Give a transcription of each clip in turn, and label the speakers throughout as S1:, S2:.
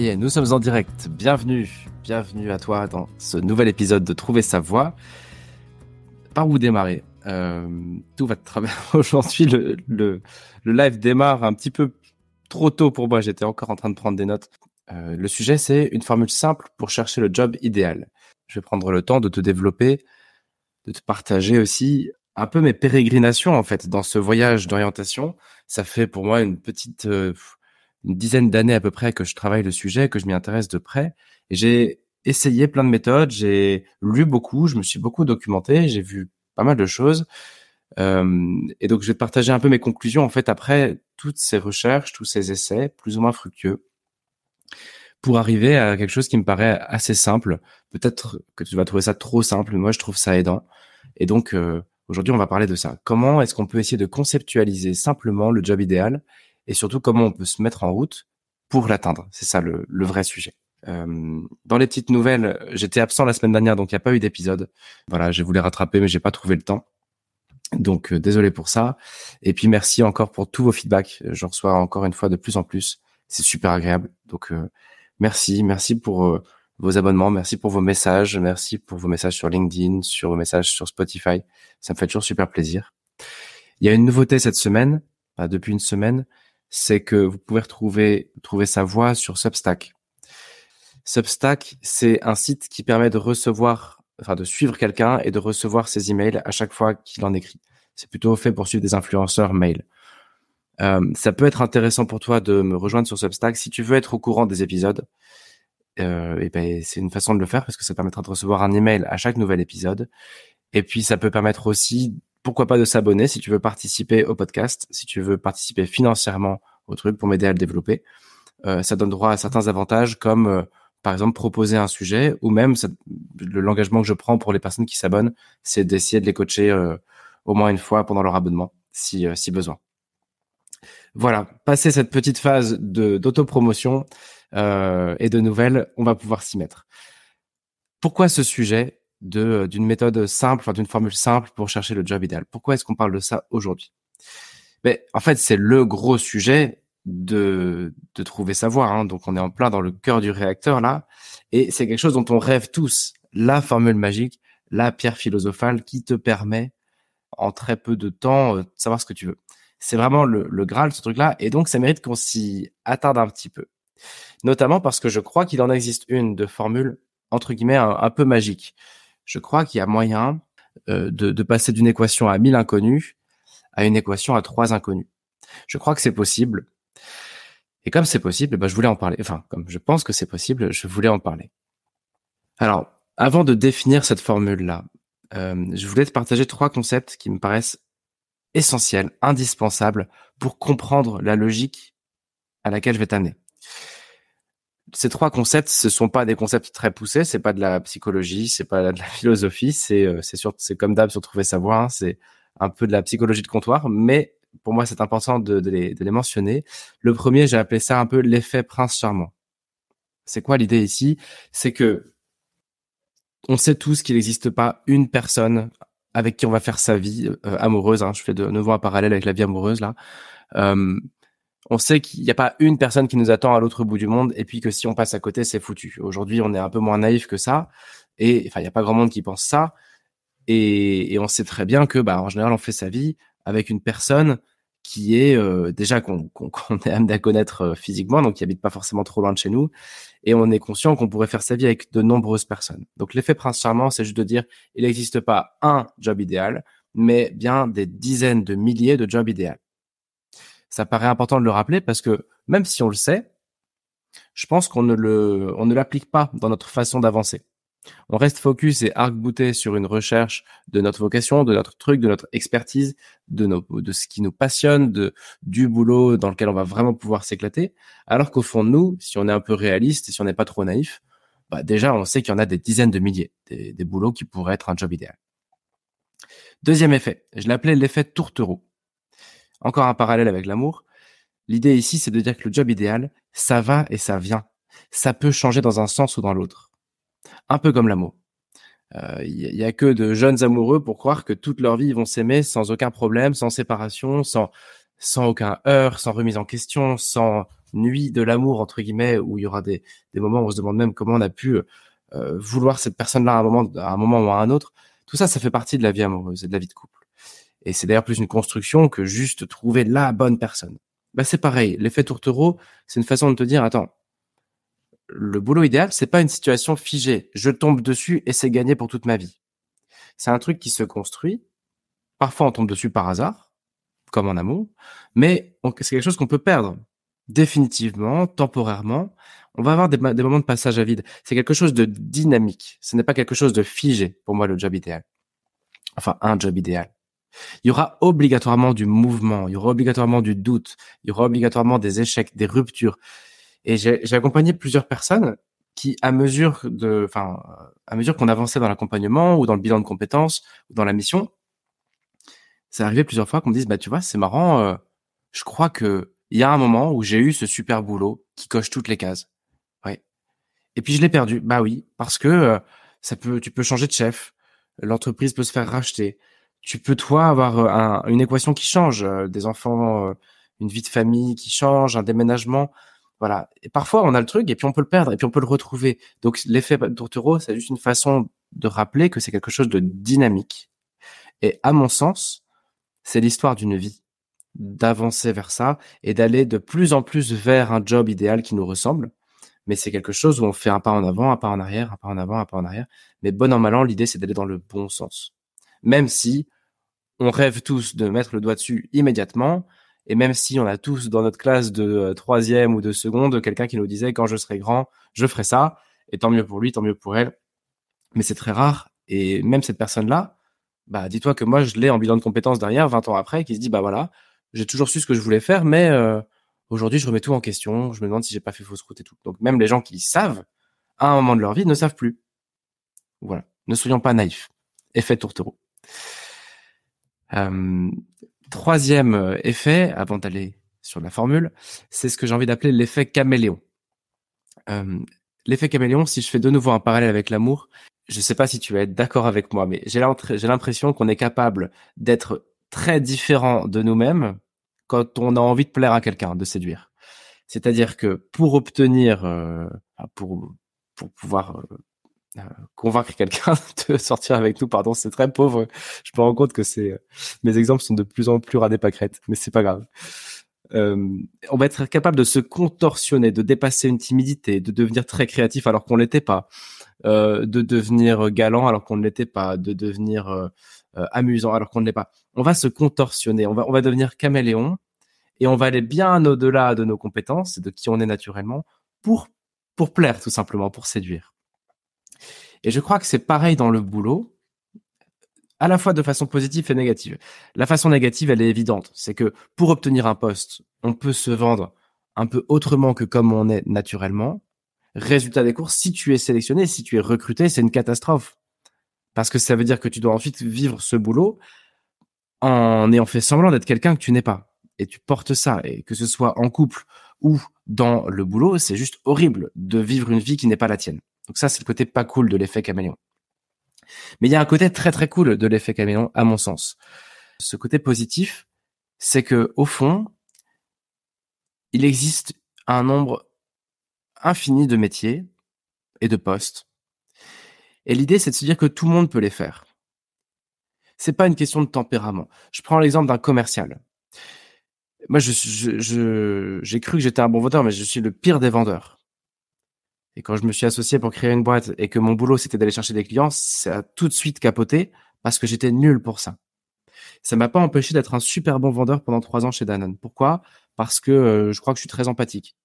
S1: Nous sommes en direct. Bienvenue, bienvenue à toi dans ce nouvel épisode de Trouver sa voix. Par où démarrer euh, Tout va travers. Aujourd'hui, le, live démarre un petit peu trop tôt pour moi. J'étais encore en train de prendre des notes. Euh, le sujet, c'est une formule simple pour chercher le job idéal. Je vais prendre le temps de te développer, de te partager aussi un peu mes pérégrinations en fait dans ce voyage d'orientation. Ça fait pour moi une petite euh, une dizaine d'années à peu près que je travaille le sujet, que je m'y intéresse de près. Et j'ai essayé plein de méthodes, j'ai lu beaucoup, je me suis beaucoup documenté, j'ai vu pas mal de choses. Euh, et donc, je vais partager un peu mes conclusions, en fait, après toutes ces recherches, tous ces essais, plus ou moins fructueux, pour arriver à quelque chose qui me paraît assez simple. Peut-être que tu vas trouver ça trop simple, mais moi, je trouve ça aidant. Et donc, euh, aujourd'hui, on va parler de ça. Comment est-ce qu'on peut essayer de conceptualiser simplement le job idéal et surtout comment on peut se mettre en route pour l'atteindre. C'est ça le, vrai sujet. Euh, dans les petites nouvelles, j'étais absent la semaine dernière, donc il n'y a pas eu d'épisode. Voilà, j'ai voulu rattraper, mais j'ai pas trouvé le temps. Donc euh, désolé pour ça. Et puis merci encore pour tous vos feedbacks. Je reçois encore une fois de plus en plus. C'est super agréable. Donc euh, merci, merci pour vos abonnements, merci pour vos messages, merci pour vos messages sur LinkedIn, sur vos messages sur Spotify. Ça me fait toujours super plaisir. Il y a une nouveauté cette semaine, depuis une semaine c'est que vous pouvez retrouver trouver sa voix sur Substack. Substack, c'est un site qui permet de recevoir, enfin de suivre quelqu'un et de recevoir ses emails à chaque fois qu'il en écrit. C'est plutôt fait pour suivre des influenceurs mail. Euh, ça peut être intéressant pour toi de me rejoindre sur Substack si tu veux être au courant des épisodes. Euh, et ben c'est une façon de le faire parce que ça permettra de recevoir un email à chaque nouvel épisode. Et puis ça peut permettre aussi pourquoi pas de s'abonner si tu veux participer au podcast, si tu veux participer financièrement au truc pour m'aider à le développer. Euh, ça donne droit à certains avantages comme euh, par exemple proposer un sujet ou même l'engagement que je prends pour les personnes qui s'abonnent, c'est d'essayer de les coacher euh, au moins une fois pendant leur abonnement si, si besoin. Voilà, passer cette petite phase de d'autopromotion et de nouvelles, on va pouvoir s'y mettre. Pourquoi ce sujet? Euh, d'une méthode simple, enfin d'une formule simple pour chercher le job idéal. Pourquoi est-ce qu'on parle de ça aujourd'hui? Mais en fait, c'est le gros sujet de trouver sa voie. Hein. Donc, on est en plein dans le cœur du réacteur là, et c'est quelque chose dont on rêve tous. La formule magique, la pierre philosophale qui te permet en très peu de temps euh, de savoir ce que tu veux. C'est vraiment le, le Graal ce truc-là, et donc ça mérite qu'on s'y attarde un petit peu. Notamment parce que je crois qu'il en existe une de formule entre guillemets un peu magique je crois qu'il y a moyen euh, de, passer d'une équation à 1000 inconnus à une équation à 3 inconnus. Je crois que c'est possible. Et comme c'est possible, ben, je voulais en parler. Enfin, comme je pense que c'est possible, je voulais en parler. Alors, avant de définir cette formule-là, euh, je voulais te partager trois concepts qui me paraissent essentiels, indispensables pour comprendre la logique à laquelle je vais t'amener ces trois concepts, ce sont pas des concepts très poussés, c'est pas de la psychologie, c'est pas de la philosophie, c'est euh, c'est sûr, c'est comme d'hab sur trouver sa voie, hein, c'est un peu de la psychologie de comptoir, mais pour moi c'est important de, de, les, de les mentionner. Le premier, j'ai appelé ça un peu l'effet prince charmant. C'est quoi l'idée ici? C'est que on sait tous qu'il n'existe pas une personne avec qui on va faire sa vie euh, amoureuse. Hein, je fais de nouveau un parallèle avec la vie amoureuse là. Euh, on sait qu'il n'y a pas une personne qui nous attend à l'autre bout du monde et puis que si on passe à côté, c'est foutu. Aujourd'hui, on est un peu moins naïf que ça. Et enfin, il n'y a pas grand monde qui pense ça. Et, on sait très bien que, bah, en général, on fait sa vie avec une personne qui est euh, déjà qu'on est à connaître euh, physiquement, donc qui habite pas forcément trop loin de chez nous, et on est conscient qu'on pourrait faire sa vie avec de nombreuses personnes. Donc l'effet prince charmant, c'est juste de dire, il n'existe pas un job idéal, mais bien des dizaines de milliers de jobs idéaux ça paraît important de le rappeler parce que même si on le sait, je pense qu'on ne le, on ne l'applique pas dans notre façon d'avancer. On reste focus et arc-bouté sur une recherche de notre vocation, de notre truc, de notre expertise, de, nos, de ce qui nous passionne, de, du boulot dans lequel on va vraiment pouvoir s'éclater. Alors qu'au fond de nous, si on est un peu réaliste et si on n'est pas trop naïf, bah déjà, on sait qu'il y en a des dizaines de milliers, des, des boulots qui pourraient être un job idéal. Deuxième effet, je l'appelais l'effet tourtereau. Encore un parallèle avec l'amour. L'idée ici, c'est de dire que le job idéal, ça va et ça vient. Ça peut changer dans un sens ou dans l'autre. Un peu comme l'amour. Il euh, y, a que de jeunes amoureux pour croire que toute leur vie ils vont s'aimer sans aucun problème, sans séparation, sans sans aucun heurt, sans remise en question, sans nuit de l'amour entre guillemets où il y aura des, des moments où on se demande même comment on a pu euh, vouloir cette personne-là à un moment à un moment ou à un autre. Tout ça, ça fait partie de la vie amoureuse et de la vie de couple. Et c'est d'ailleurs plus une construction que juste trouver la bonne personne. Bah, c'est pareil. L'effet tourtereau, c'est une façon de te dire, attends, le boulot idéal, c'est pas une situation figée. Je tombe dessus et c'est gagné pour toute ma vie. C'est un truc qui se construit. Parfois, on tombe dessus par hasard, comme en amour, mais c'est quelque chose qu'on peut perdre définitivement, temporairement. On va avoir des, des moments de passage à vide. C'est quelque chose de dynamique. Ce n'est pas quelque chose de figé pour moi le job idéal. Enfin, un job idéal. Il y aura obligatoirement du mouvement, il y aura obligatoirement du doute, il y aura obligatoirement des échecs, des ruptures. Et j'ai accompagné plusieurs personnes qui, à mesure de, enfin, à mesure qu'on avançait dans l'accompagnement ou dans le bilan de compétences ou dans la mission, c'est arrivé plusieurs fois qu'on me dise, bah, tu vois, c'est marrant, euh, je crois que il y a un moment où j'ai eu ce super boulot qui coche toutes les cases. Ouais. Et puis je l'ai perdu. Bah oui, parce que euh, ça peut, tu peux changer de chef, l'entreprise peut se faire racheter, tu peux toi avoir euh, une équation qui change, euh, des enfants, euh, une vie de famille qui change, un déménagement. Voilà. Et parfois, on a le truc et puis on peut le perdre et puis on peut le retrouver. Donc, l'effet tourtereau, c'est juste une façon de rappeler que c'est quelque chose de dynamique. Et à mon sens, c'est l'histoire d'une vie, d'avancer vers ça et d'aller de plus en plus vers un job idéal qui nous ressemble. Mais c'est quelque chose où on fait un pas en avant, un pas en arrière, un pas en avant, un pas en arrière. Mais bon an, mal l'idée, c'est d'aller dans le bon sens même si on rêve tous de mettre le doigt dessus immédiatement, et même si on a tous dans notre classe de euh, troisième ou de seconde quelqu'un qui nous disait quand je serai grand, je ferai ça, et tant mieux pour lui, tant mieux pour elle. Mais c'est très rare, et même cette personne-là, bah dis-toi que moi je l'ai en bilan de compétences derrière, 20 ans après, qui se dit bah voilà, j'ai toujours su ce que je voulais faire, mais euh, aujourd'hui je remets tout en question, je me demande si j'ai pas fait fausse route et tout. Donc même les gens qui savent, à un moment de leur vie, ne savent plus. Voilà, ne soyons pas naïfs. Effet tourtereau. Euh, troisième euh, effet, avant d'aller sur la formule, c'est ce que j'ai envie d'appeler l'effet caméléon. Euh, l'effet caméléon, si je fais de nouveau un parallèle avec l'amour, je ne sais pas si tu vas être d'accord avec moi, mais j'ai l'impression qu'on est capable d'être très différent de nous-mêmes quand on a envie de plaire à quelqu'un, de séduire. C'est-à-dire que pour obtenir, pour, pouvoir convaincre quelqu'un de sortir avec nous, pardon, c'est très pauvre. Je me rends compte que c'est mes exemples sont de plus en plus radés pâquerettes, mais c'est pas grave. Euh, on va être capable de se contorsionner, de dépasser une timidité, de devenir très créatif alors qu'on l'était pas, euh, de devenir galant alors qu'on ne l'était pas, de devenir euh, euh amusant alors qu'on ne l'est pas. On va se contorsionner, on va, on va devenir caméléon et on va aller bien au-delà de nos compétences et de qui on est naturellement pour pour plaire tout simplement, pour séduire. Et je crois que c'est pareil dans le boulot, à la fois de façon positive et négative. La façon négative, elle est évidente. C'est que pour obtenir un poste, on peut se vendre un peu autrement que comme on est naturellement. Résultat des courses, si tu es sélectionné, si tu es recruté, c'est une catastrophe. Parce que ça veut dire que tu dois ensuite vivre ce boulot en ayant fait semblant d'être quelqu'un que tu n'es pas. Et tu portes ça. Et que ce soit en couple ou dans le boulot, c'est juste horrible de vivre une vie qui n'est pas la tienne. Donc ça, c'est le côté pas cool de l'effet caméléon. Mais il y a un côté très très cool de l'effet caméléon, à mon sens. Ce côté positif, c'est que au fond, il existe un nombre infini de métiers et de postes. Et l'idée, c'est de se dire que tout le monde peut les faire. C'est pas une question de tempérament. Je prends l'exemple d'un commercial. Moi, je, j'ai cru que j'étais un bon vendeur, mais je suis le pire des vendeurs. Et quand je me suis associé pour créer une boîte et que mon boulot c'était d'aller chercher des clients, ça a tout de suite capoté parce que j'étais nul pour ça. Ça m'a pas empêché d'être un super bon vendeur pendant trois ans chez Danone. Pourquoi? Parce que euh, je crois que je suis très empathique.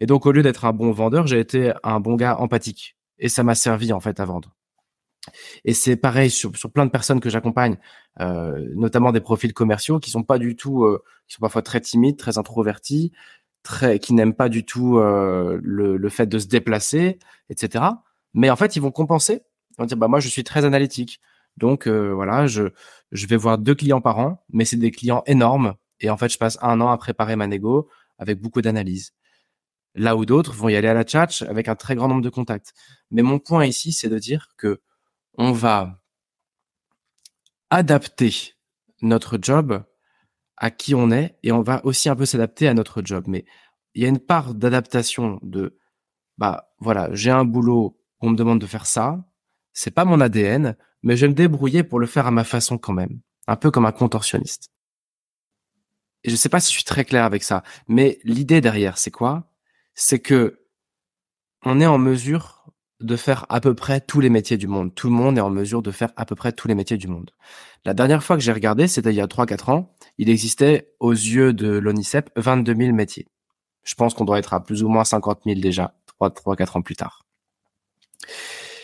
S1: Et donc au lieu d'être un bon vendeur, j'ai été un bon gars empathique. et ça m'a servi en fait à vendre. Et c'est pareil sur, sur plein de personnes que j'accompagne, euh, notamment des profils commerciaux qui sont pas du tout, euh, qui sont parfois très timides, très introvertis, qui n'aiment pas du tout euh, le, le, fait de se déplacer, etc. Mais en fait, ils vont compenser. Ils vont dire, bah moi, je suis très analytique, donc euh, voilà, je je vais voir deux clients par an, mais c'est des clients énormes. Et en fait, je passe un an à préparer ma négo avec beaucoup d'analyse. Là où d'autres vont y aller à la tchatch avec un très grand nombre de contacts. Mais mon point ici, c'est de dire que on va adapter notre job à qui on est et on va aussi un peu s'adapter à notre job. Mais il y a une part d'adaptation de, bah voilà, j'ai un boulot, on me demande de faire ça, c'est pas mon ADN, mais je vais me débrouiller pour le faire à ma façon quand même, un peu comme un contorsionniste. Et je sais pas si je suis très clair avec ça, mais l'idée derrière, c'est quoi? C'est que on est en mesure de faire à peu près tous les métiers du monde. Tout le monde est en mesure de faire à peu près tous les métiers du monde. La dernière fois que j'ai regardé, c'était il y a 3-4 ans, il existait aux yeux de l'ONICEP 22 000 métiers. Je pense qu'on doit être à plus ou moins 50 000 déjà, 3-4 ans plus tard.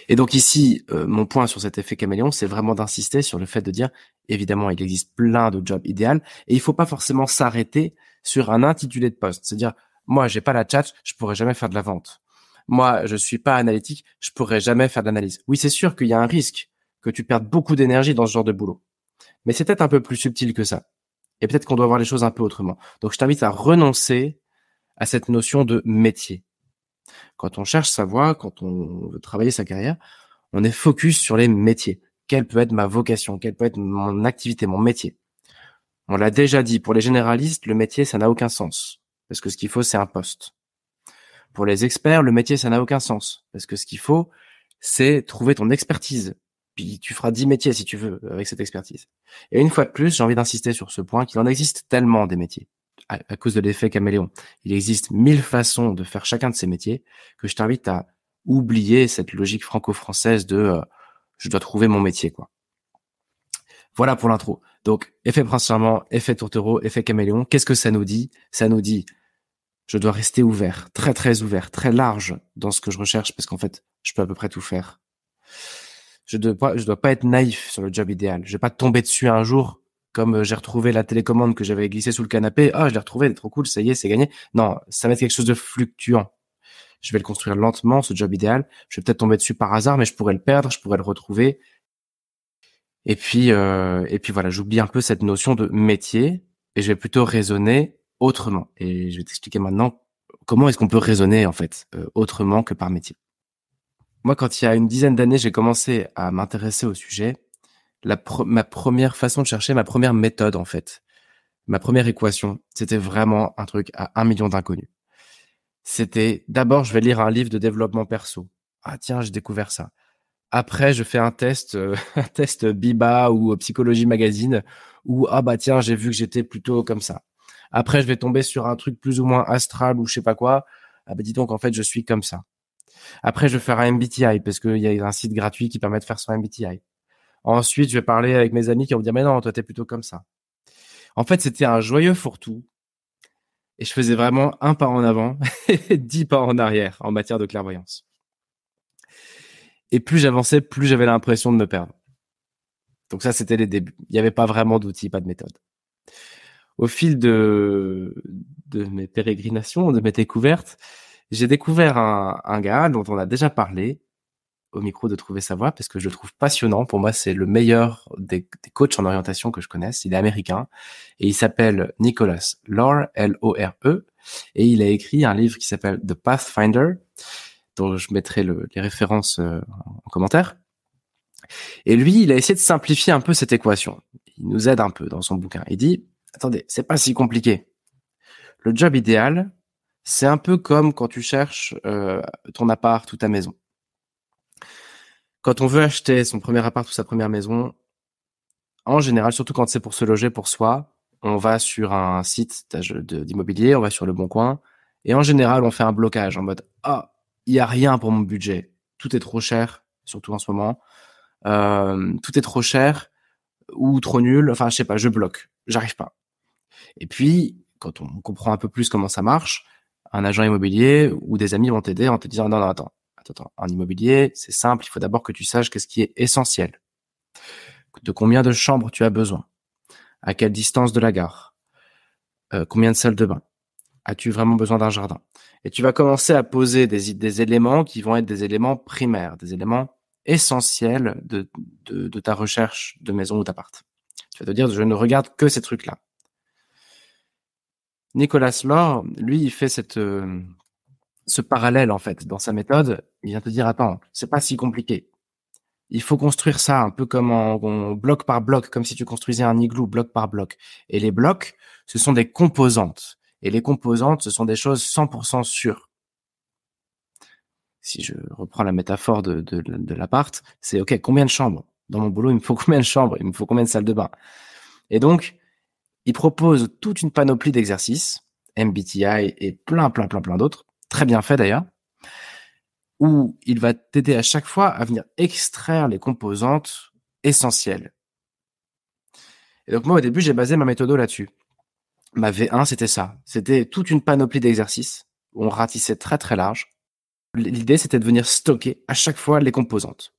S1: Et donc ici, euh, mon point sur cet effet caméléon, c'est vraiment d'insister sur le fait de dire, évidemment, il existe plein de jobs idéaux et il faut pas forcément s'arrêter sur un intitulé de poste. C'est-à-dire, moi, j'ai pas la chat, je pourrais jamais faire de la vente moi, je suis pas analytique, je pourrais jamais faire d'analyse. Oui, c'est sûr qu'il y a un risque que tu perdes beaucoup d'énergie dans ce genre de boulot. Mais c'est peut-être un peu plus subtil que ça. Et peut-être qu'on doit voir les choses un peu autrement. Donc, je t'invite à renoncer à cette notion de métier. Quand on cherche sa voie, quand on veut travailler sa carrière, on est focus sur les métiers. Quelle peut être ma vocation? Quelle peut être mon activité, mon métier? On l'a déjà dit, pour les généralistes, le métier, ça n'a aucun sens. Parce que ce qu'il faut, c'est un poste. Pour les experts, le métier, ça n'a aucun sens. Parce que ce qu'il faut, c'est trouver ton expertise. Puis tu feras 10 métiers si tu veux avec cette expertise. Et une fois de plus, j'ai envie d'insister sur ce point qu'il en existe tellement des métiers à, cause de l'effet caméléon. Il existe mille façons de faire chacun de ces métiers que je t'invite à oublier cette logique franco-française de euh, je dois trouver mon métier quoi. Voilà pour l'intro. Donc effet principalement, effet tourtereau, effet caméléon. Qu'est-ce que ça nous dit? Ça nous dit je dois rester ouvert, très très ouvert, très large dans ce que je recherche parce qu'en fait, je peux à peu près tout faire. Je dois pas, dois pas être naïf sur le job idéal. Je vais pas tomber dessus un jour comme euh, j'ai retrouvé la télécommande que j'avais glissée sous le canapé. Ah, je l'ai retrouvé, elle trop cool, ça y est, c'est gagné. Non, ça va être quelque chose de fluctuant. Je vais le construire lentement, ce job idéal. Je vais peut-être tomber dessus par hasard, mais je pourrais le perdre, je pourrais le retrouver. Et puis, euh, et puis voilà, j'oublie un peu cette notion de métier et je vais plutôt raisonner autrement. Et je vais t'expliquer maintenant comment est-ce qu'on peut raisonner en fait euh, autrement que par métier. Moi, quand il y a une dizaine d'années, j'ai commencé à m'intéresser au sujet. Ma première façon de chercher, ma première méthode en fait, ma première équation, c'était vraiment un truc à un million d'inconnus. C'était d'abord, je vais lire un livre de développement perso. Ah tiens, j'ai découvert ça. Après, je fais un test, euh, un test Biba ou Psychologie Magazine, où ah bah tiens, j'ai vu que j'étais plutôt comme ça. Après, je vais tomber sur un truc plus ou moins astral ou je sais pas quoi. Ah bah dis donc, en fait, je suis comme ça. Après, je vais faire un MBTI parce qu'il y a un site gratuit qui permet de faire son MBTI. Ensuite, je vais parler avec mes amis qui vont me dire, mais non, toi, t'es plutôt comme ça. En fait, c'était un joyeux fourre-tout. Et je faisais vraiment un pas en avant et dix pas en arrière en matière de clairvoyance. Et plus j'avançais, plus j'avais l'impression de me perdre. Donc ça, c'était les débuts. Il n'y avait pas vraiment d'outils, pas de méthode au fil de, de mes pérégrinations, de mes découvertes, j'ai découvert un, gars dont on a déjà parlé au micro de Trouver sa voix parce que je le trouve passionnant. Pour moi, c'est le meilleur des, des, coachs en orientation que je connaisse. Il est américain et il s'appelle Nicholas Lore, L-O-R-E, et il a écrit un livre qui s'appelle The Pathfinder, dont je mettrai le, les références euh, en commentaire. Et lui, il a essayé de simplifier un peu cette équation. Il nous aide un peu dans son bouquin. Il dit, attendez, c'est pas si compliqué. Le job idéal, c'est un peu comme quand tu cherches euh, ton appart ou ta maison. Quand on veut acheter son premier appart ou sa première maison, en général, surtout quand c'est pour se loger pour soi, on va sur un site d'immobilier, on va sur le bon coin, et en général, on fait un blocage en mode ah, il y a rien pour mon budget, tout est trop cher, surtout en ce moment, euh, tout est trop cher ou trop nul, enfin je sais pas, je bloque, j'arrive pas. Et puis, quand on comprend un peu plus comment ça marche, un agent immobilier ou des amis vont t'aider en te disant non, non, attends, attends, en immobilier, c'est simple, il faut d'abord que tu saches qu'est-ce qui est essentiel. De combien de chambres tu as besoin? À quelle distance de la gare? Euh, Combien de salles de bain? As-tu vraiment besoin d'un jardin? Et tu vas commencer à poser des, des éléments qui vont être des éléments primaires, des éléments essentiels de, de, de ta recherche de maison ou d'appart. Tu vas te dire, je ne regarde que ces trucs-là. Nicolas Laure, lui, il fait cette, euh, ce parallèle en fait dans sa méthode. Il vient te dire attends, c'est pas si compliqué. Il faut construire ça un peu comme en, bloc par bloc, comme si tu construisais un igloo bloc par bloc. Et les blocs, ce sont des composantes. Et les composantes, ce sont des choses 100% sûres. Si je reprends la métaphore de, de, de l'appart, c'est OK, combien de chambres? Dans mon boulot, il me faut combien de chambres? Il me faut combien de salles de bain? Et donc, il propose toute une panoplie d'exercices, MBTI et plein, plein, plein, plein d'autres, très bien fait d'ailleurs, où il va t'aider à chaque fois à venir extraire les composantes essentielles. Et donc moi au début j'ai basé ma méthode là-dessus. Ma V1 c'était ça, c'était toute une panoplie d'exercices où on ratissait très très large. L'idée c'était de venir stocker à chaque fois les composantes.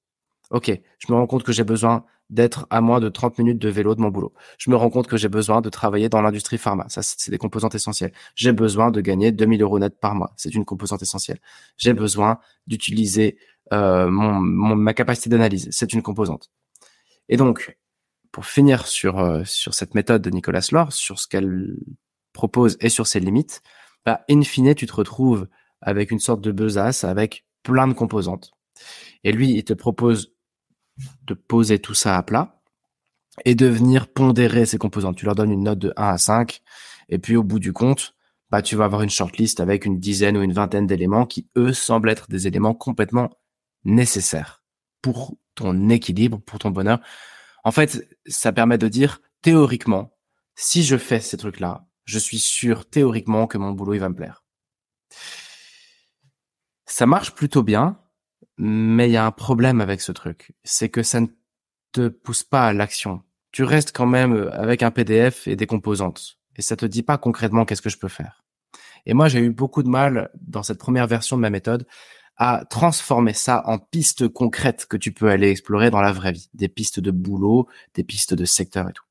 S1: Ok, je me rends compte que j'ai besoin d'être à moins de 30 minutes de vélo de mon boulot. Je me rends compte que j'ai besoin de travailler dans l'industrie pharma. Ça, c'est des composantes essentielles. J'ai besoin de gagner 2000 euros net par mois. C'est une composante essentielle. J'ai besoin d'utiliser euh, mon, ma capacité d'analyse. C'est une composante. Et donc, pour finir sur, euh, sur cette méthode de Nicolas Lore, sur ce qu'elle propose et sur ses limites, bah, in fine, tu te retrouves avec une sorte de besace avec plein de composantes. Et lui, il te propose de poser tout ça à plat et de venir pondérer ces composantes. Tu leur donnes une note de 1 à 5 et puis au bout du compte, bah, tu vas avoir une shortlist avec une dizaine ou une vingtaine d'éléments qui, eux, semblent être des éléments complètement nécessaires pour ton équilibre, pour ton bonheur. En fait, ça permet de dire, théoriquement, si je fais ces trucs-là, je suis sûr théoriquement que mon boulot, il va me plaire. Ça marche plutôt bien, mais il y a un problème avec ce truc. C'est que ça ne te pousse pas à l'action. Tu restes quand même euh, avec un PDF et des composantes. Et ça te dit pas concrètement qu'est-ce que je peux faire. Et moi, j'ai eu beaucoup de mal dans cette première version de ma méthode à transformer ça en pistes concrètes que tu peux aller explorer dans la vraie vie. Des pistes de boulot, des pistes de secteur et tout.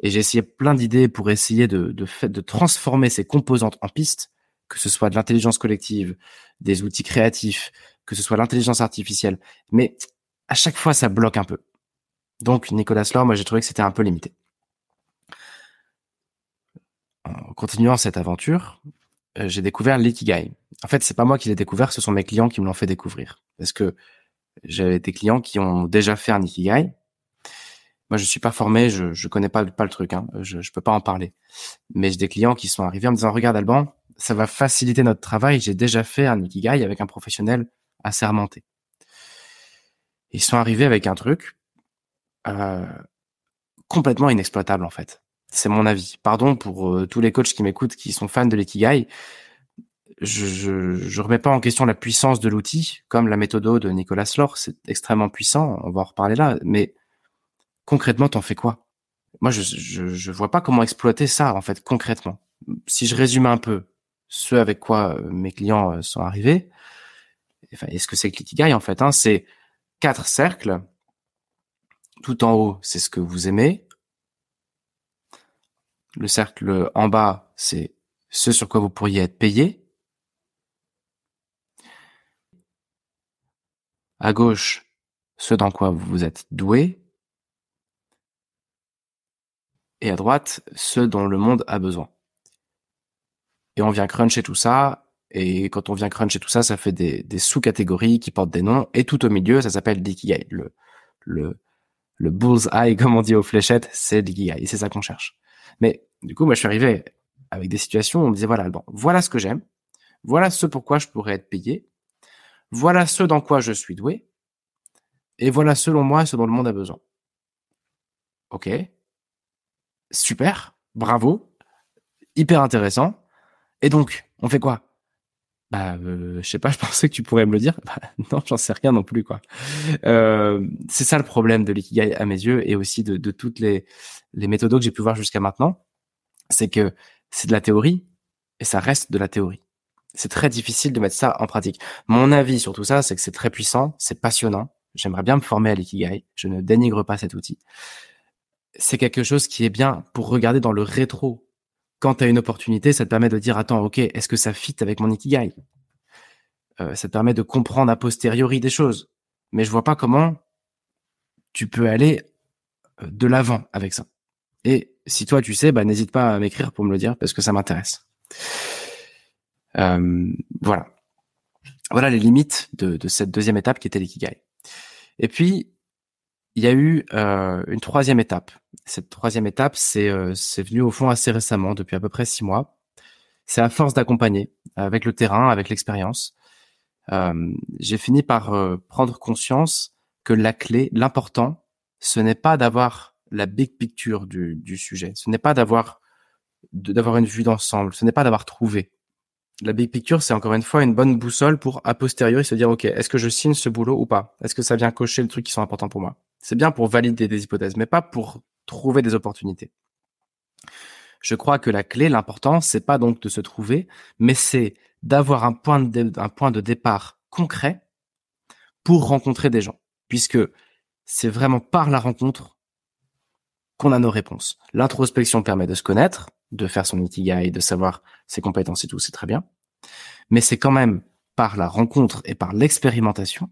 S1: Et j'ai essayé plein d'idées pour essayer de, de, de transformer ces composantes en pistes que ce soit de l'intelligence collective, des outils créatifs, que ce soit l'intelligence artificielle. Mais à chaque fois, ça bloque un peu. Donc, Nicolas Laure, moi, j'ai trouvé que c'était un peu limité. En continuant cette aventure, euh, j'ai découvert l'ikigai. En fait, c'est pas moi qui l'ai découvert, ce sont mes clients qui me l'ont fait découvrir. Parce que j'avais des clients qui ont déjà fait un ikigai. Moi, je suis pas formé, je, je connais pas, pas le truc, hein. je, je peux pas en parler. Mais j'ai des clients qui sont arrivés en me disant, regarde Alban, ça va faciliter notre travail. J'ai déjà fait un Ikigai avec un professionnel assermenté. Ils sont arrivés avec un truc euh, complètement inexploitable en fait. C'est mon avis. Pardon pour euh, tous les coachs qui m'écoutent qui sont fans de l'ikigai. Je, je, je remets pas en question la puissance de l'outil, comme la méthode de Nicolas Lore, c'est extrêmement puissant, on va en reparler là, mais concrètement, t'en fais quoi? Moi, je, je, je vois pas comment exploiter ça, en fait, concrètement. Si je résume un peu, ce avec quoi euh, mes clients euh, sont arrivés. Enfin, est-ce que c'est que l'ikigai en fait hein C'est quatre cercles. Tout en haut, c'est ce que vous aimez. Le cercle en bas, c'est ce sur quoi vous pourriez être payé. À gauche, ce dans quoi vous êtes doué. Et à droite, ce dont le monde a besoin et on vient cruncher tout ça. Et quand on vient cruncher tout ça, ça fait des, sous-catégories qui portent des noms. Et tout au milieu, ça s'appelle l'ikigai. Le, le, le bullseye, comme on dit aux fléchettes, c'est l'ikigai. Et c'est ça qu'on cherche. Mais du coup, moi, je suis arrivé avec des situations où on me disait, voilà, bon, voilà ce que j'aime. Voilà ce pourquoi je pourrais être payé. Voilà ce dans quoi je suis doué. Et voilà, selon moi, ce dont le monde a besoin. Ok. Super. Bravo. Hyper intéressant. Et donc, on fait quoi? Bah, euh, je sais pas, je pensais que tu pourrais me le dire. Bah, non, j'en sais rien non plus, quoi. Euh, c'est ça le problème de l'ikigai à mes yeux et aussi de, toutes les, les méthodes que j'ai pu voir jusqu'à maintenant. C'est que c'est de la théorie et ça reste de la théorie. C'est très difficile de mettre ça en pratique. Mon avis sur tout ça, c'est que c'est très puissant, c'est passionnant. J'aimerais bien me former à l'ikigai. Je ne dénigre pas cet outil. C'est quelque chose qui est bien pour regarder dans le rétro. Quand tu as une opportunité, ça te permet de dire, attends, ok, est-ce que ça fit avec mon ikigai? Euh, Ça te permet de comprendre a posteriori des choses. Mais je vois pas comment tu peux aller euh, de l'avant avec ça. Et si toi tu sais, bah, n'hésite pas à m'écrire pour me le dire parce que ça m'intéresse. Euh, voilà. Voilà les limites de, de, cette deuxième étape qui était l'ikigai. Et puis, il y a eu euh, une troisième étape. Cette troisième étape, c'est euh, venu au fond assez récemment, depuis à peu près six mois. C'est à force d'accompagner avec le terrain, avec l'expérience. Euh, J'ai fini par euh, prendre conscience que la clé, l'important, ce n'est pas d'avoir la big picture du, du sujet. Ce n'est pas d'avoir d'avoir une vue d'ensemble. Ce n'est pas d'avoir trouvé la big picture, c'est encore une fois une bonne boussole pour a posteriori se dire, OK, est-ce que je signe ce boulot ou pas? Est-ce que ça vient cocher les trucs qui sont importants pour moi? C'est bien pour valider des hypothèses, mais pas pour trouver des opportunités. Je crois que la clé, l'important, c'est pas donc de se trouver, mais c'est d'avoir un point de, départ concret pour rencontrer des gens, puisque c'est vraiment par la rencontre qu'on a nos réponses. L'introspection permet de se connaître, de faire son ikigai, de savoir ses compétences et tout, c'est très bien. Mais c'est quand même par la rencontre et par l'expérimentation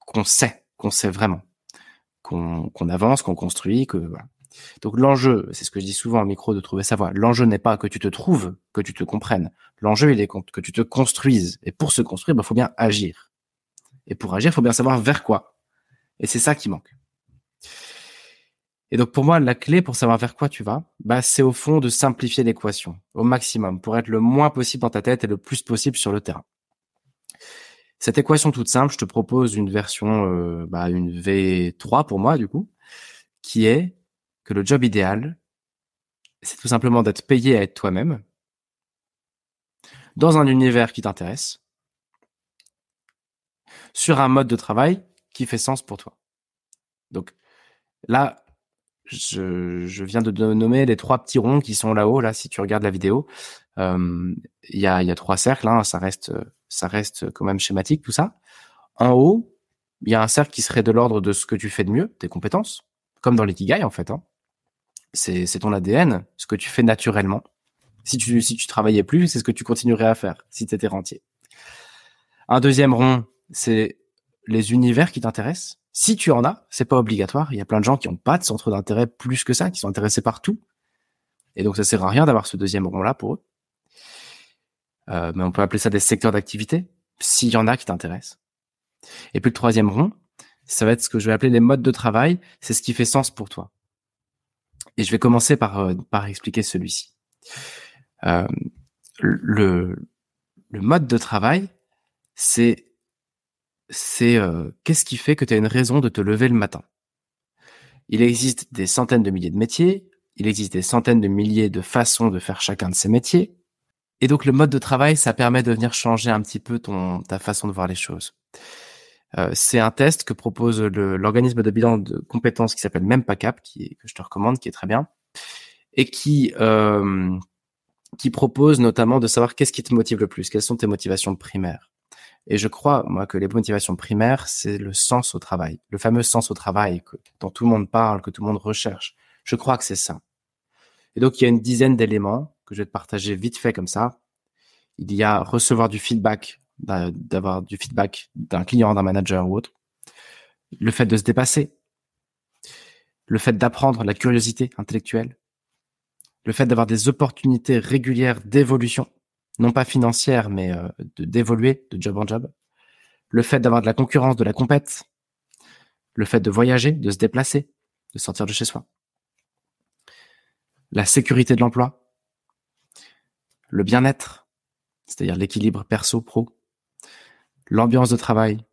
S1: qu'on sait, qu'on sait vraiment, qu'on avance, qu'on construit, que voilà. Donc l'enjeu, c'est ce que je dis souvent en micro de trouver sa voie. L'enjeu n'est pas que tu te trouves, que tu te comprennes. L'enjeu, il est que tu te construises. Et pour se construire, il bah, faut bien agir. Et pour agir, il faut bien savoir vers quoi. Et c'est ça qui manque. Et donc pour moi, la clé pour savoir vers quoi tu vas, bah, c'est au fond de simplifier l'équation au maximum pour être le moins possible dans ta tête et le plus possible sur le terrain. Cette équation toute simple, je te propose une version, euh, bah, une V3 pour moi du coup, qui est que le job idéal, c'est tout simplement d'être payé à être toi-même dans un univers qui t'intéresse, sur un mode de travail qui fait sens pour toi. Donc là, je, viens de nommer les trois petits ronds qui sont là-haut. Là, si tu regardes la vidéo, euh, il y, a, trois cercles. Hein, ça reste, ça reste quand même schématique tout ça. En haut, il y a un cercle qui serait de l'ordre de ce que tu fais de mieux, tes compétences, comme dans l'ikigai en fait. Hein. C'est, ton ADN, ce que tu fais naturellement. Si tu, si tu travaillais plus, c'est ce que tu continuerais à faire si tu étais rentier. Un deuxième rond, c'est les univers qui t'intéressent. Si tu en as, c'est pas obligatoire. Il y a plein de gens qui n'ont pas de centre d'intérêt plus que ça, qui sont intéressés par tout. Et donc, ça sert à rien d'avoir ce deuxième rond-là pour eux. Euh, mais on peut appeler ça des secteurs d'activité, s'il y en a qui t'intéressent. Et puis le troisième rond, ça va être ce que je vais appeler les modes de travail. C'est ce qui fait sens pour toi. Et je vais commencer par, euh, par expliquer celui-ci. Euh, le, le mode de travail, c'est euh, qu'est-ce qui fait que tu as une raison de te lever le matin? Il existe des centaines de milliers de métiers, il existe des centaines de milliers de façons de faire chacun de ces métiers. Et donc le mode de travail, ça permet de venir changer un petit peu ton ta façon de voir les choses. Euh, c'est un test que propose l'organisme de bilan de compétences qui s'appelle MempACAP, qui que je te recommande, qui est très bien, et qui euh, qui propose notamment de savoir qu'est-ce qui te motive le plus, quelles sont tes motivations primaires. Et je crois, moi, que les motivations primaires, c'est le sens au travail. Le fameux sens au travail que, dont tout le monde parle, que tout le monde recherche. Je crois que c'est ça. Et donc, il y a une dizaine d'éléments que je vais te partager vite fait comme ça. Il y a recevoir du feedback, d'avoir du feedback d'un client, d'un manager ou autre. Le fait de se dépasser. Le fait d'apprendre la curiosité intellectuelle. Le fait d'avoir des opportunités régulières d'évolution non pas financière, mais euh, d'évoluer de job en job. Le fait d'avoir de la concurrence, de la compète. Le fait de voyager, de se déplacer, de sortir de chez soi. La sécurité de l'emploi. Le bien-être, c'est-à-dire l'équilibre perso-pro. L'ambiance de travail.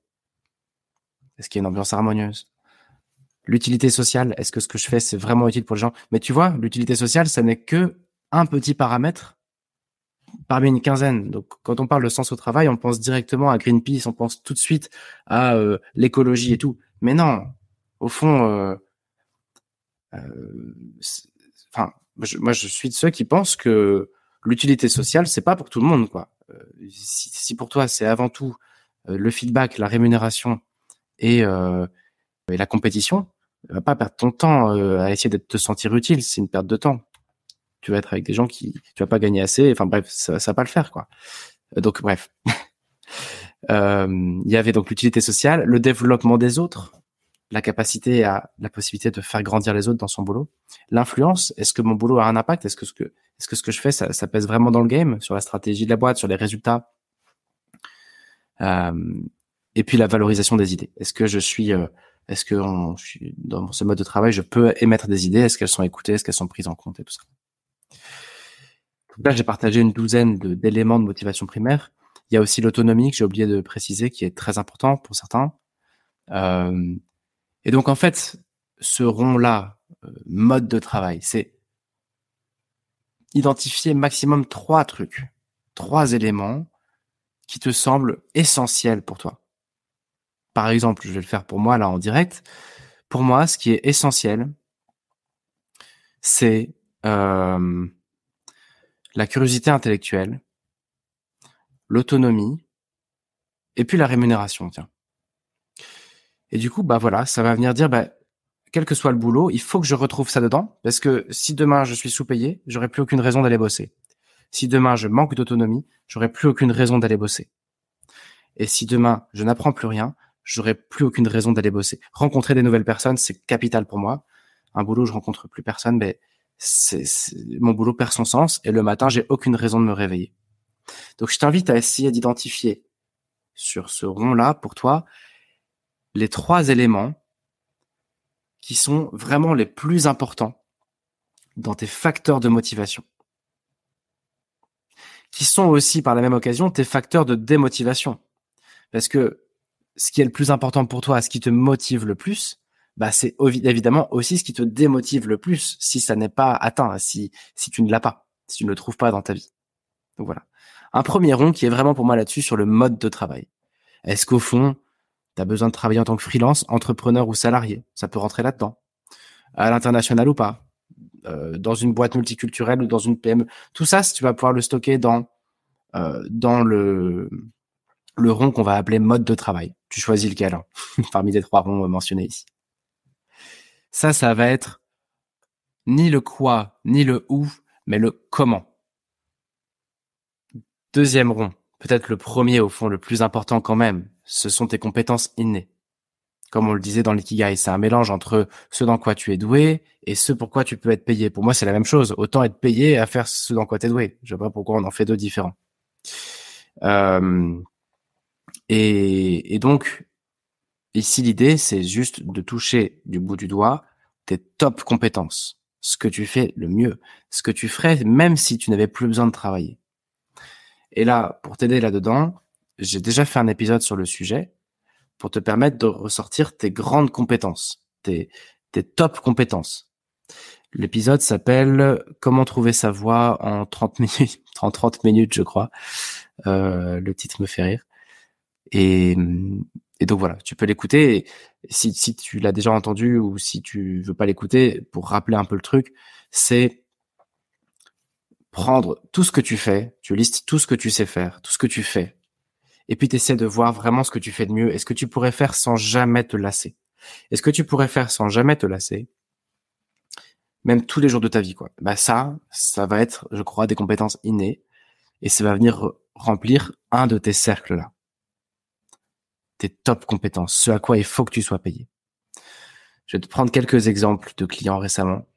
S1: Est-ce qu'il y a une ambiance harmonieuse L'utilité sociale, est-ce que ce que je fais, c'est vraiment utile pour les gens? Mais tu vois, l'utilité sociale, ça n'est que un petit paramètre parmi une quinzaine. Donc, quand on parle de sens au travail, on pense directement à Greenpeace, on pense tout de suite à euh, l'écologie et tout. Mais non, au fond, euh, euh, enfin, moi, je suis de ceux qui pensent que l'utilité sociale, c'est pas pour tout le monde, quoi. Euh, si, pour toi, c'est avant tout euh, le feedback, la rémunération et, euh, et la compétition, va pas perdre ton temps à essayer de te sentir utile. C'est une perte de temps. Tu vas être avec des gens qui, tu vas pas gagner assez. Enfin bref, ça, ça va pas le faire, quoi. Donc bref. il y avait donc l'utilité sociale, le développement des autres, la capacité à la possibilité de faire grandir les autres dans son boulot, l'influence. Est-ce que mon boulot a un impact? Est-ce que ce que est-ce que ce que je fais ça, ça, pèse vraiment dans le game sur la stratégie de la boîte, sur les résultats? Euh, Et puis la valorisation des idées. Est-ce que je suis euh, est-ce que je suis dans ce mode de travail, je peux émettre des idées? Est-ce qu'elles sont écoutées? Est-ce qu'elles sont prises en compte et tout ça? Là, j'ai partagé une douzaine d'éléments de, motivation primaire. Il y a aussi l'autonomie que j'ai oublié de préciser, qui est très important pour certains. Euh, et donc, en fait, ce rond-là, euh, mode de travail, c'est identifier maximum trois trucs, trois éléments qui te semblent essentiels pour toi. Par exemple, je vais le faire pour moi là en direct. Pour moi, ce qui est essentiel, c'est euh, la curiosité intellectuelle, l'autonomie et puis la rémunération. Tiens. Et du coup, bah voilà, ça va venir dire, bah, quel que soit le boulot, il faut que je retrouve ça dedans, parce que si demain je suis sous-payé, j'aurai plus aucune raison d'aller bosser. Si demain je manque d'autonomie, j'aurai plus aucune raison d'aller bosser. Et si demain je n'apprends plus rien, j'aurai plus aucune raison d'aller bosser. Rencontrer des nouvelles personnes, c'est capital pour moi. Un boulot, je rencontre plus personne, mais c'est, mon boulot perd son sens et le matin, j'ai aucune raison de me réveiller. Donc, je t'invite à essayer d'identifier sur ce rond-là pour toi les trois éléments qui sont vraiment les plus importants dans tes facteurs de motivation, qui sont aussi par la même occasion tes facteurs de démotivation. Parce que ce qui est le plus important pour toi, ce qui te motive le plus, bah c'est évidemment aussi ce qui te démotive le plus si ça n'est pas atteint, si si tu ne l'as pas, si tu ne le trouves pas dans ta vie. Donc voilà. Un premier rond qui est vraiment pour moi là-dessus sur le mode de travail. Est-ce qu'au fond, tu as besoin de travailler en tant que freelance, entrepreneur ou salarié. Ça peut rentrer là-dedans. À l'international ou pas. Euh, dans une boîte multiculturelle ou dans une PME. Tout ça, tu vas pouvoir le stocker dans, euh, dans le, le rond qu'on va appeler mode de travail. Tu choisis lequel hein, parmi les trois ronds mentionnés ici. Ça, ça va être ni le quoi, ni le où, mais le comment. Deuxième rond, peut-être le premier au fond, le plus important quand même, ce sont tes compétences innées. Comme on le disait dans l'ikigai, c'est un mélange entre ce dans quoi tu es doué et ce pour quoi tu peux être payé. Pour moi, c'est la même chose. Autant être payé à faire ce dans quoi tu es doué. Je vois pas pourquoi on en fait deux différents. Euh, et, et donc, ici, l'idée, c'est juste de toucher du bout du doigt tes top compétences. Ce que tu fais le mieux. Ce que tu ferais même si tu n'avais plus besoin de travailler. Et là, pour t'aider là-dedans, j'ai déjà fait un épisode sur le sujet pour te permettre de ressortir tes grandes compétences, tes, tes top compétences. L'épisode s'appelle Comment trouver sa voix en 30 minutes, en 30 minutes, je crois. Euh, le titre me fait rire. Et, et donc voilà, tu peux l'écouter. Si, si tu l'as déjà entendu ou si tu veux pas l'écouter, pour rappeler un peu le truc, c'est prendre tout ce que tu fais, tu listes tout ce que tu sais faire, tout ce que tu fais, et puis tu essaies de voir vraiment ce que tu fais de mieux. Est-ce que tu pourrais faire sans jamais te lasser? Est-ce que tu pourrais faire sans jamais te lasser? Même tous les jours de ta vie, quoi. Bah ça, ça va être, je crois, des compétences innées, et ça va venir remplir un de tes cercles là. Tes top compétences, ce à quoi il faut que tu sois payé. Je vais te prendre quelques exemples de clients récemment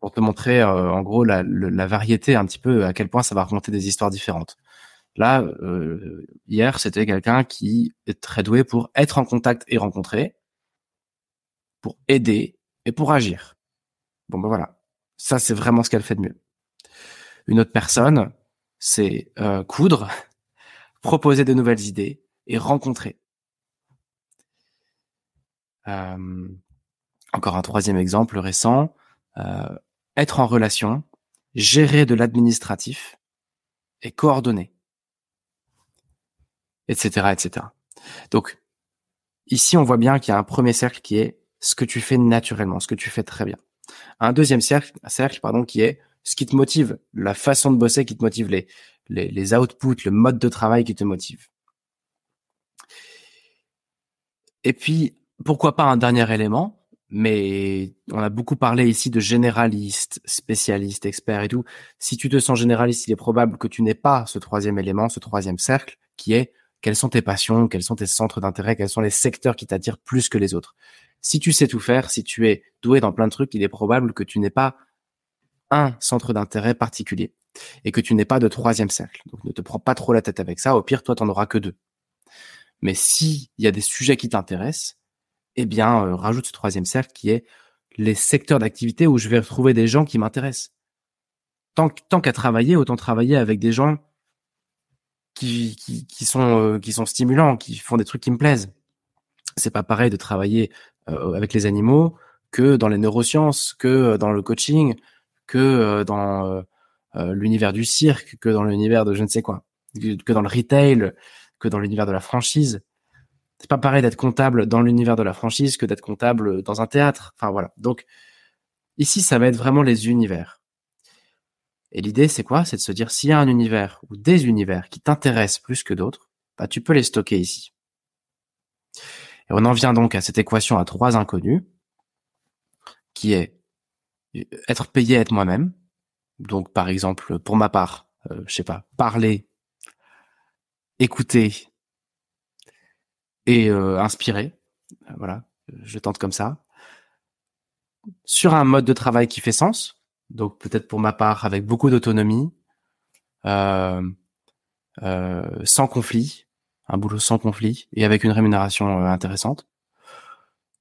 S1: pour te montrer euh, en gros la, la, variété un petit peu à quel point ça va remonter des histoires différentes. Là, euh, hier, c'était quelqu'un qui est très doué pour être en contact et rencontrer, pour aider et pour agir. Bon ben voilà, ça c'est vraiment ce qu'elle fait de mieux. Une autre personne, c'est euh, coudre, proposer de nouvelles idées et rencontrer. Euh, encore un troisième exemple récent, être en relation, gérer de l'administratif et coordonner etc., etc. Donc, ici, on voit bien qu'il y a un premier cercle qui est ce que tu fais naturellement, ce que tu fais très bien. Un deuxième cercle, cercle pardon, qui est ce qui te motive, la façon de bosser qui te motive, les, les, les outputs, le mode de travail qui te motive. Et puis, pourquoi pas un dernier élément, mais on a beaucoup parlé ici de généraliste, spécialiste, expert et tout. Si tu te sens généraliste, il est probable que tu n'aies pas ce troisième élément, ce troisième cercle, qui est quelles sont tes passions, quels sont tes centres d'intérêt, quels sont les secteurs qui t'attirent plus que les autres. Si tu sais tout faire, si tu es doué dans plein de trucs, il est probable que tu n'aies pas un centre d'intérêt particulier et que tu n'aies pas de troisième cercle. Donc ne te prends pas trop la tête avec ça. Au pire, toi, t'en auras que deux. Mais si il y a des sujets qui t'intéressent, eh bien, euh, rajoute ce troisième cercle qui est les secteurs d'activité où je vais retrouver des gens qui m'intéressent. Tant qu'à travailler, autant travailler avec des gens qui, qui, qui sont, euh, qui sont stimulants, qui font des trucs qui me plaisent. C'est pas pareil de travailler euh, avec les animaux que dans les neurosciences, que dans le coaching, que dans l'univers du cirque, que dans l'univers de je ne sais quoi, que dans le retail, que dans l'univers de la franchise. C'est pas pareil d'être comptable dans l'univers de la franchise que d'être comptable dans un théâtre. Enfin voilà. Donc ici, ça va être vraiment les univers. Et l'idée, c'est quoi? C'est de se dire s'il y a un univers ou des univers qui t'intéressent plus que d'autres, bah, tu peux les stocker ici. Et on en vient donc à cette équation à trois inconnus, qui est être payé à être moi-même. Donc, par exemple, pour ma part, euh, je sais pas, parler écouter et euh, inspirer. Euh, voilà, je tente comme ça. Sur un mode de travail qui fait sens, donc peut-être pour ma part avec beaucoup d'autonomie, euh, sans conflit, un boulot sans conflit et avec une rémunération intéressante.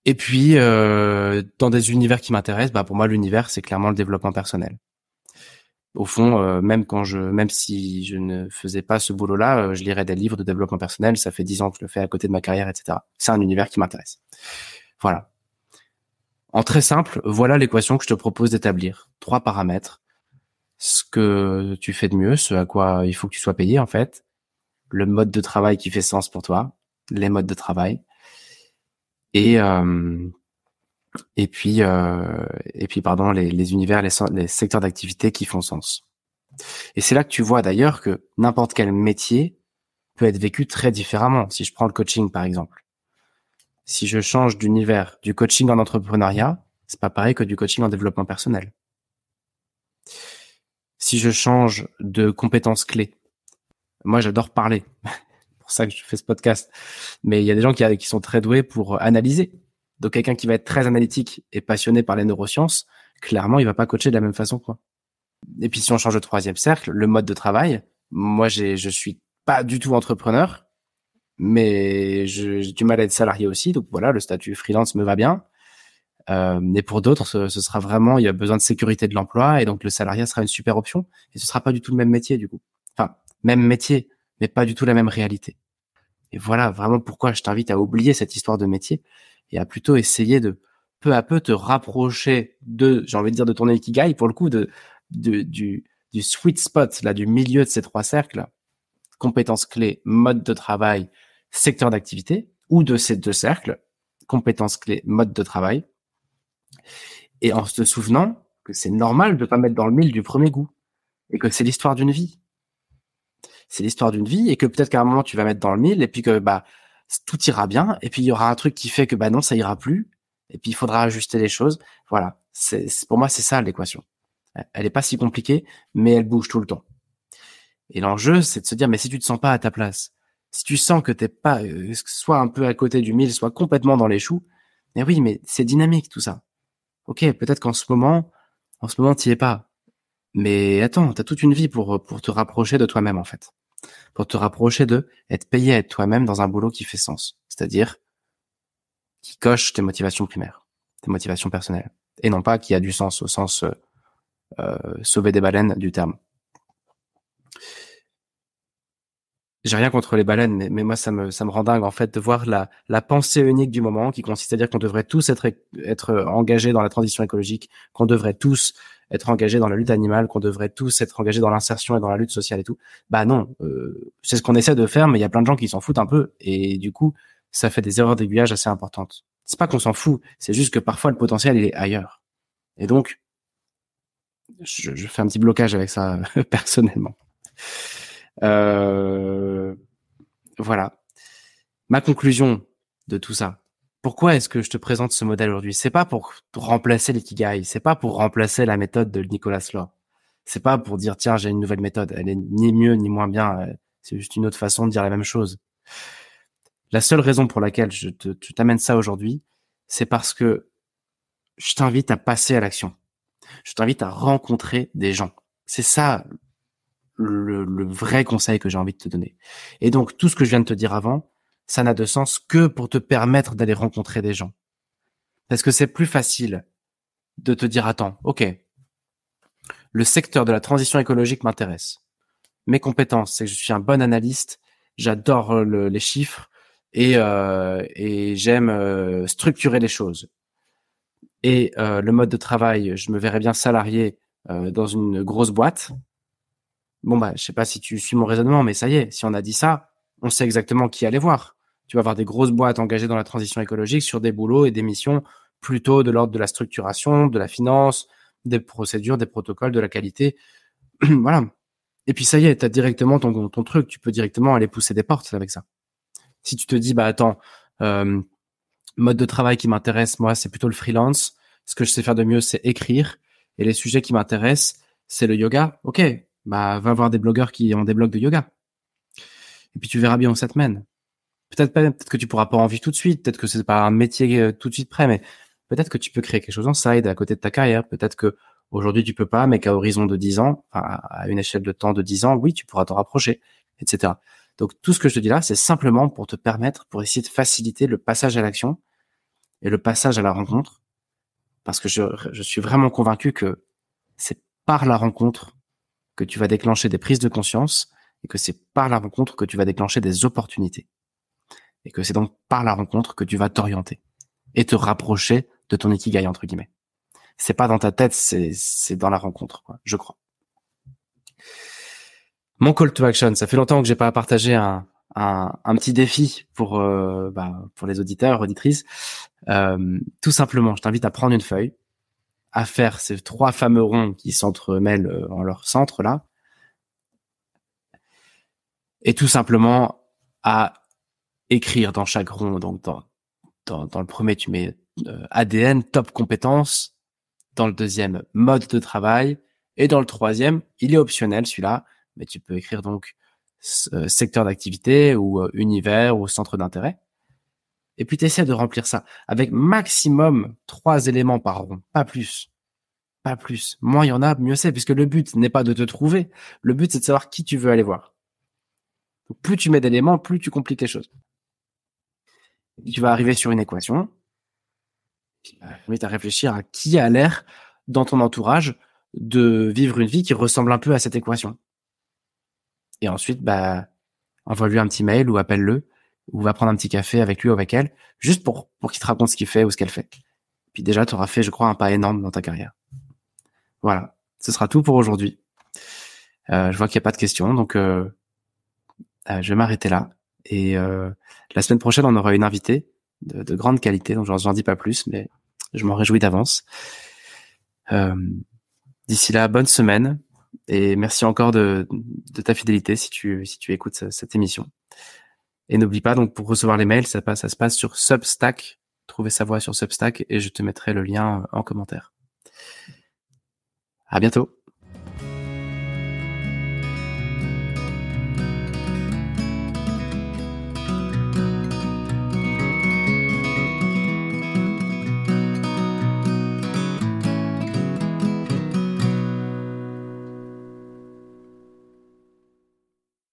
S1: Et puis dans des univers qui m'intéressent, bah pour moi l'univers c'est clairement le développement personnel au fond, euh, même quand je, même si je ne faisais pas ce boulot-là, euh, je lirais des livres de développement personnel. Ça fait dix ans que je le fais à côté de ma carrière, etc. C'est un univers qui m'intéresse. Voilà. En très simple, voilà l'équation que je te propose d'établir. Trois paramètres. Ce que tu fais de mieux, ce à quoi il faut que tu sois payé, en fait. Le mode de travail qui fait sens pour toi. Les modes de travail. Et, euh, et puis euh, et puis pardon les, univers les secteurs d'activité qui font sens et c'est là que tu vois d'ailleurs que n'importe quel métier peut être vécu très différemment si je prends le coaching par exemple si je change d'univers du coaching en entrepreneuriat c'est pas pareil que du coaching en développement personnel. Si je change de compétences clés moi j'adore parler. Pour ça que je fais ce podcast. Mais il y a des gens qui, sont très doués pour analyser. Donc quelqu'un qui va être très analytique et passionné par les neurosciences, clairement, il va pas coacher de la même façon quoi. Et puis si on change de troisième cercle, le mode de travail, moi je suis pas du tout entrepreneur, mais j'ai du mal à être salarié aussi, donc voilà, le statut freelance me va bien. Euh, et pour d'autres, ce, sera vraiment, il y a besoin de sécurité de l'emploi, et donc le salariat sera une super option. Et ce sera pas du tout le même métier du coup. Enfin, même métier, mais pas du tout la même réalité. Et voilà vraiment pourquoi je t'invite à oublier cette histoire de métier et à plutôt essayer de peu à peu te rapprocher de, j'ai envie de dire, de ton ikigai, pour le coup, de, de du, du sweet spot, là, du milieu de ces trois cercles, compétences clés, mode de travail, secteur d'activité, ou de ces deux cercles, compétences clés, mode de travail, et en se souvenant que c'est normal de pas mettre dans le mille du premier goût, et que c'est l'histoire d'une vie. C'est l'histoire d'une vie, et que peut-être qu'à un moment tu vas mettre dans le mille, et puis que, bah, tout ira bien. Et puis il y aura un truc qui fait que bah non, ça ira plus. Et puis il faudra ajuster les choses. Voilà. C'est pour moi c'est ça l'équation. Elle est pas si compliquée, mais elle bouge tout le temps. Et l'enjeu, c'est de se dire mais si tu te sens pas à ta place, si tu sens que t'es pas euh, soit un peu à côté du mille, soit complètement dans les choux, mais oui, mais c'est dynamique tout ça. Ok, peut-être qu'en ce moment, en ce moment t'y es pas. Mais attends, t'as toute une vie pour pour te rapprocher de toi-même en fait pour te rapprocher de être payé à être toi-même dans un boulot qui fait sens. C'est-à-dire qui coche tes motivations primaires, tes motivations personnelles. Et non pas qui a du sens au sens euh, euh, sauver des baleines du terme. J'ai rien contre les baleines, mais, mais, moi ça me ça me rend dingue en fait de voir la la pensée unique du moment qui consiste à dire qu'on devrait tous être être engagés dans la transition écologique, qu'on devrait tous être engagé dans la lutte animale, qu'on devrait tous être engagés dans l'insertion et dans la lutte sociale et tout. Bah non, euh, c'est ce qu'on essaie de faire, mais il y a plein de gens qui s'en foutent un peu et du coup, ça fait des erreurs d'aiguillage assez importantes. C'est pas qu'on s'en fout, c'est juste que parfois le potentiel il est ailleurs. Et donc, je, je, fais un petit blocage avec ça personnellement. Euh, voilà. Ma conclusion de tout ça. Pourquoi est-ce que je te présente ce modèle aujourd'hui? C'est pas pour remplacer l'ikigai, c'est pas pour remplacer la méthode de Nicolas Law. C'est pas pour dire tiens j'ai une nouvelle méthode, elle est ni mieux ni moins bien, euh, c'est juste une autre façon de dire la même chose. La seule raison pour laquelle je t'amène ça aujourd'hui, c'est parce que je t'invite à passer à l'action. Je t'invite à rencontrer des gens. C'est ça le, vrai conseil que j'ai envie de te donner. Et donc tout ce que je viens de te dire avant, ça n'a de sens que pour te permettre d'aller rencontrer des gens. Parce que c'est plus facile de te dire attends, ok, le secteur de la transition écologique m'intéresse. Mes compétences, c'est que je suis un bon analyste, j'adore les chiffres et, euh, j'aime euh, structurer les choses. Et euh, le mode de travail, je me verrais bien salarié euh, dans une grosse boîte. Bon bah, je sais pas si tu suis mon raisonnement, mais ça y est, si on a dit ça, on sait exactement qui aller voir. Tu vas avoir des grosses boîtes engagées dans la transition écologique sur des boulots et des missions plutôt de l'ordre de la structuration, de la finance, des procédures, des protocoles, de la qualité. voilà. Et puis ça y est, tu as directement ton, ton truc, tu peux directement aller pousser des portes avec ça. Si tu te dis, bah attends, euh, mode de travail qui m'intéresse, moi, c'est plutôt le freelance. Ce que je sais faire de mieux, c'est écrire. Et les sujets qui m'intéressent, c'est le yoga. Ok, bah va voir des blogueurs qui ont des blogs de yoga. Et puis tu verras bien où ça te mène. Peut-être peut-être que tu pourras pas en vivre tout de suite, peut-être que c'est pas un métier euh, tout de suite prêt, mais peut-être que tu peux créer quelque chose en side à côté de ta carrière. Peut-être que aujourd'hui tu peux pas, mais qu'à horizon de 10 ans, à une échelle de temps de 10 ans, oui, tu pourras t'en rapprocher, etc. Donc tout ce que je te dis là, c'est simplement pour te permettre, pour essayer de faciliter le passage à l'action et le passage à la rencontre, parce que je, je suis vraiment convaincu que c'est par la rencontre que tu vas déclencher des prises de conscience et que c'est par la rencontre que tu vas déclencher des opportunités et que c'est donc par la rencontre que tu vas t'orienter et te rapprocher de ton ikigai entre guillemets. C'est pas dans ta tête, c'est dans la rencontre, quoi, je crois. Mon call to action, ça fait longtemps que j'ai pas partagé un, un, un petit défi pour euh, bah, pour les auditeurs, auditrices. Euh, tout simplement, je t'invite à prendre une feuille, à faire ces trois fameux ronds qui s'entremêlent euh, en leur centre là, et tout simplement à écrire dans chaque rond. Donc dans dans, dans le premier, tu mets ADN, top compétences. Dans le deuxième, mode de travail. Et dans le troisième, il est optionnel celui-là, mais tu peux écrire donc euh, secteur d'activité ou euh, univers ou centre d'intérêt. Et puis tu essaies de remplir ça avec maximum trois éléments par rond, pas plus. Pas plus. Moins il y en a, mieux c'est, puisque le but n'est pas de te trouver. Le but, c'est de savoir qui tu veux aller voir. plus tu mets d'éléments, plus tu compliques les choses. tu vas arriver sur une équation. Tu vas à réfléchir à qui a l'air dans ton entourage de vivre une vie qui ressemble un peu à cette équation. Et ensuite, bah, envoie-lui un petit mail ou appelle-le ou va prendre un petit café avec lui ou avec elle, juste pour, pour qu'il te raconte ce qu'il fait ou ce qu'elle fait. Puis déjà, tu auras fait, je crois, un pas énorme dans ta carrière. Voilà. Ce sera tout pour aujourd'hui. Euh, je vois qu'il n'y a pas de questions, donc euh, euh, je vais m'arrêter là. Et la semaine prochaine, on aura une invitée de, de grande qualité, donc j'en dis pas plus, mais je m'en réjouis d'avance. D'ici là, bonne semaine. Et merci encore de, de ta fidélité si tu, si tu écoutes cette émission. Et n'oublie pas, donc, pour recevoir les mails, ça, passe, ça se passe sur Substack. Trouver sa voix sur Substack et je te mettrai le lien en commentaire. À bientôt.